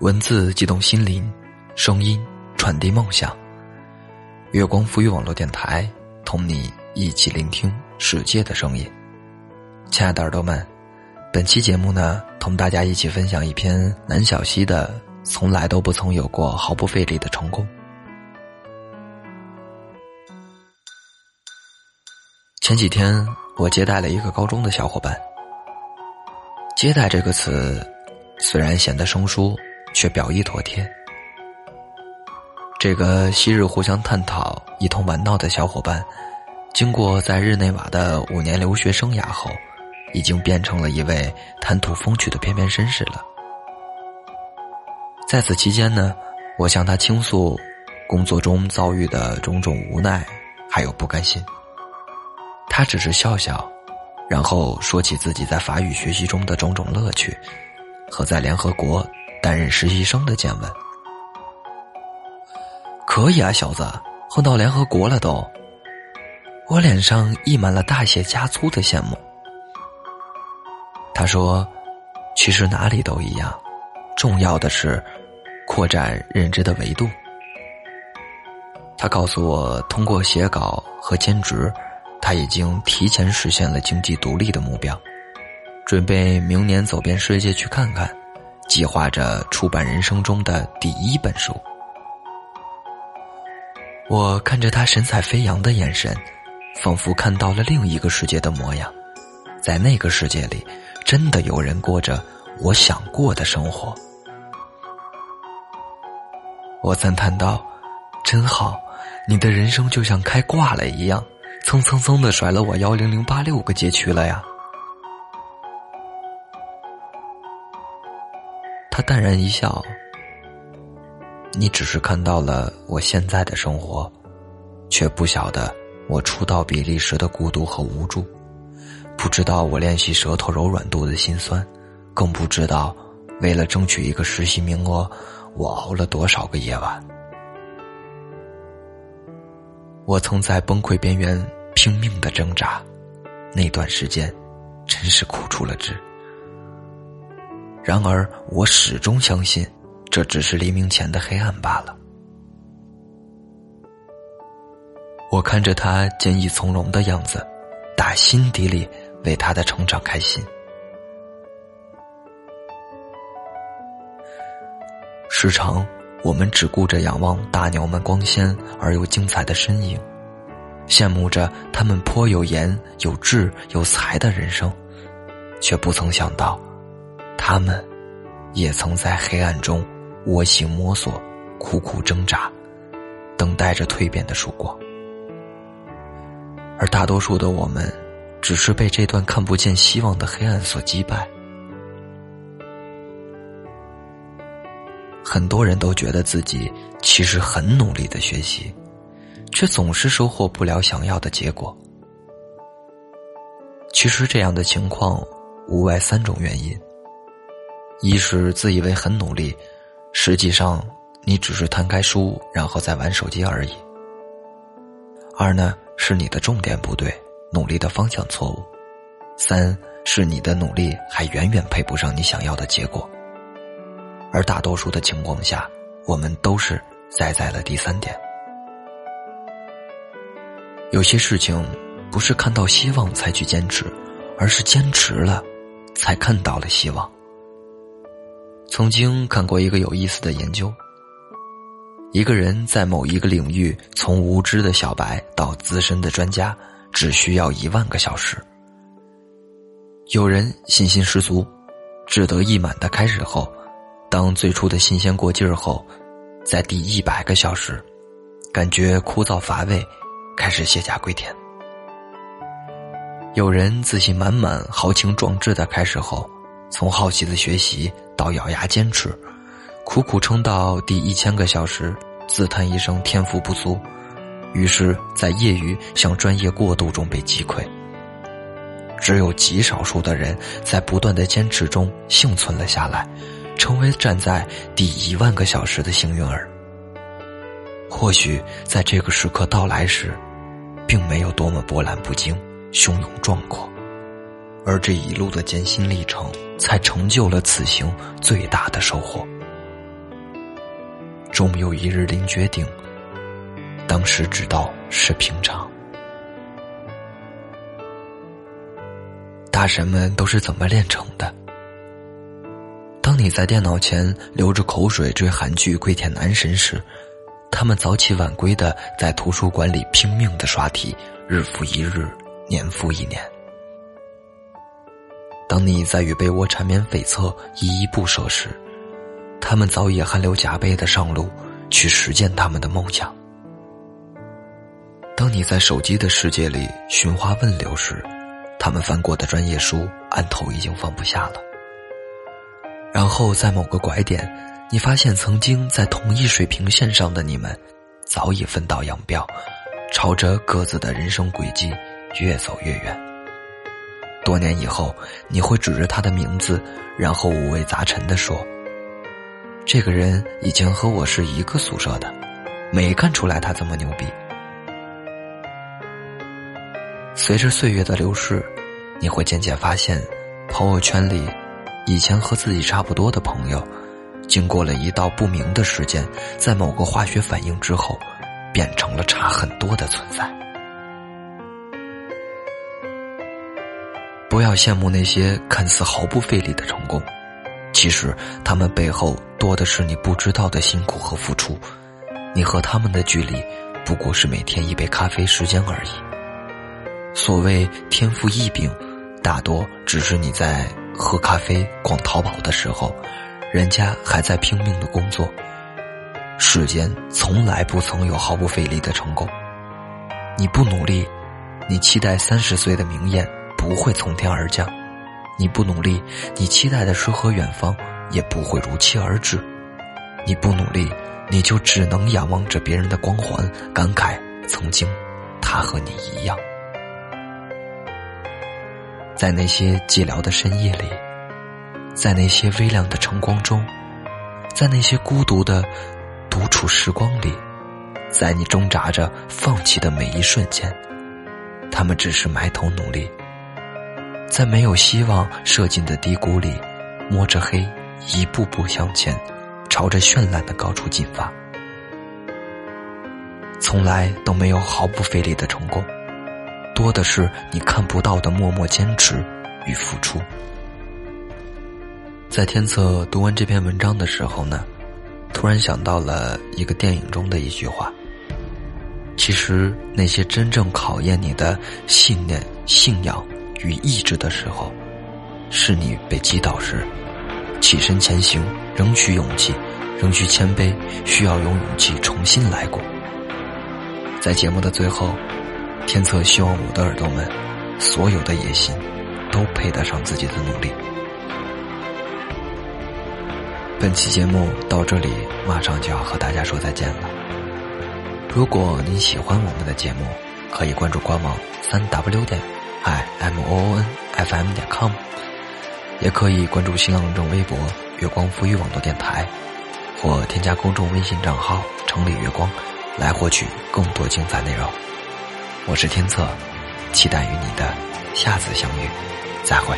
文字激动心灵，声音传递梦想。月光浮语网络电台，同你一起聆听世界的声音。亲爱的耳朵们，本期节目呢，同大家一起分享一篇南小溪的《从来都不曾有过毫不费力的成功》。前几天，我接待了一个高中的小伙伴。接待这个词，虽然显得生疏。却表意妥帖。这个昔日互相探讨、一同玩闹的小伙伴，经过在日内瓦的五年留学生涯后，已经变成了一位谈吐风趣的翩翩绅士了。在此期间呢，我向他倾诉工作中遭遇的种种无奈，还有不甘心。他只是笑笑，然后说起自己在法语学习中的种种乐趣，和在联合国。担任实习生的见闻，可以啊，小子，混到联合国了都。我脸上溢满了大写加粗的羡慕。他说：“其实哪里都一样，重要的是扩展认知的维度。”他告诉我，通过写稿和兼职，他已经提前实现了经济独立的目标，准备明年走遍世界去看看。计划着出版人生中的第一本书。我看着他神采飞扬的眼神，仿佛看到了另一个世界的模样。在那个世界里，真的有人过着我想过的生活。我赞叹道：“真好，你的人生就像开挂了一样，蹭蹭蹭的甩了我幺零零八六个街区了呀。”淡然一笑：“你只是看到了我现在的生活，却不晓得我初到比利时的孤独和无助，不知道我练习舌头柔软度的心酸，更不知道为了争取一个实习名额，我熬了多少个夜晚。我曾在崩溃边缘拼命的挣扎，那段时间，真是苦出了汁。”然而，我始终相信，这只是黎明前的黑暗罢了。我看着他坚毅从容的样子，打心底里为他的成长开心。时常，我们只顾着仰望大鸟们光鲜而又精彩的身影，羡慕着他们颇有颜、有志、有才的人生，却不曾想到。他们，也曾在黑暗中窝心摸索、苦苦挣扎，等待着蜕变的曙光。而大多数的我们，只是被这段看不见希望的黑暗所击败。很多人都觉得自己其实很努力的学习，却总是收获不了想要的结果。其实这样的情况，无外三种原因。一是自以为很努力，实际上你只是摊开书，然后再玩手机而已。二呢是你的重点不对，努力的方向错误。三是你的努力还远远配不上你想要的结果。而大多数的情况下，我们都是栽在了第三点。有些事情不是看到希望才去坚持，而是坚持了，才看到了希望。曾经看过一个有意思的研究：一个人在某一个领域从无知的小白到资深的专家，只需要一万个小时。有人信心十足、志得意满的开始后，当最初的新鲜过劲儿后，在第一百个小时，感觉枯燥乏味，开始卸甲归田。有人自信满满、豪情壮志的开始后。从好奇的学习到咬牙坚持，苦苦撑到第一千个小时，自叹一声天赋不足，于是，在业余向专业过渡中被击溃。只有极少数的人在不断的坚持中幸存了下来，成为站在第一万个小时的幸运儿。或许在这个时刻到来时，并没有多么波澜不惊、汹涌壮阔。而这一路的艰辛历程，才成就了此行最大的收获。终有一日临绝顶，当时知道是平常。大神们都是怎么炼成的？当你在电脑前流着口水追韩剧《跪舔男神》时，他们早起晚归的在图书馆里拼命的刷题，日复一日，年复一年。当你在与被窝缠绵悱恻、依依不舍时，他们早已汗流浃背的上路去实践他们的梦想。当你在手机的世界里寻花问柳时，他们翻过的专业书案头已经放不下了。然后在某个拐点，你发现曾经在同一水平线上的你们，早已分道扬镳，朝着各自的人生轨迹越走越远。多年以后，你会指着他的名字，然后五味杂陈的说：“这个人以前和我是一个宿舍的，没看出来他这么牛逼。”随着岁月的流逝，你会渐渐发现，朋友圈里以前和自己差不多的朋友，经过了一道不明的时间，在某个化学反应之后，变成了差很多的存在。不要羡慕那些看似毫不费力的成功，其实他们背后多的是你不知道的辛苦和付出。你和他们的距离，不过是每天一杯咖啡时间而已。所谓天赋异禀，大多只是你在喝咖啡、逛淘宝的时候，人家还在拼命的工作。世间从来不曾有毫不费力的成功。你不努力，你期待三十岁的明艳。不会从天而降，你不努力，你期待的诗和远方也不会如期而至。你不努力，你就只能仰望着别人的光环，感慨曾经他和你一样。在那些寂寥的深夜里，在那些微亮的晨光中，在那些孤独的独处时光里，在你挣扎着放弃的每一瞬间，他们只是埋头努力。在没有希望射进的低谷里，摸着黑，一步步向前，朝着绚烂的高处进发。从来都没有毫不费力的成功，多的是你看不到的默默坚持与付出。在天策读完这篇文章的时候呢，突然想到了一个电影中的一句话：其实那些真正考验你的信念、信仰。与意志的时候，是你被击倒时，起身前行，仍需勇气，仍需谦卑，需要有勇气重新来过。在节目的最后，天策希望我的耳朵们，所有的野心，都配得上自己的努力。本期节目到这里，马上就要和大家说再见了。如果您喜欢我们的节目，可以关注官网三 w 点。I m o o n f m 点 com，也可以关注新浪认微博“月光浮语网络电台”，或添加公众微信账号“城里月光”，来获取更多精彩内容。我是天策，期待与你的下次相遇，再会。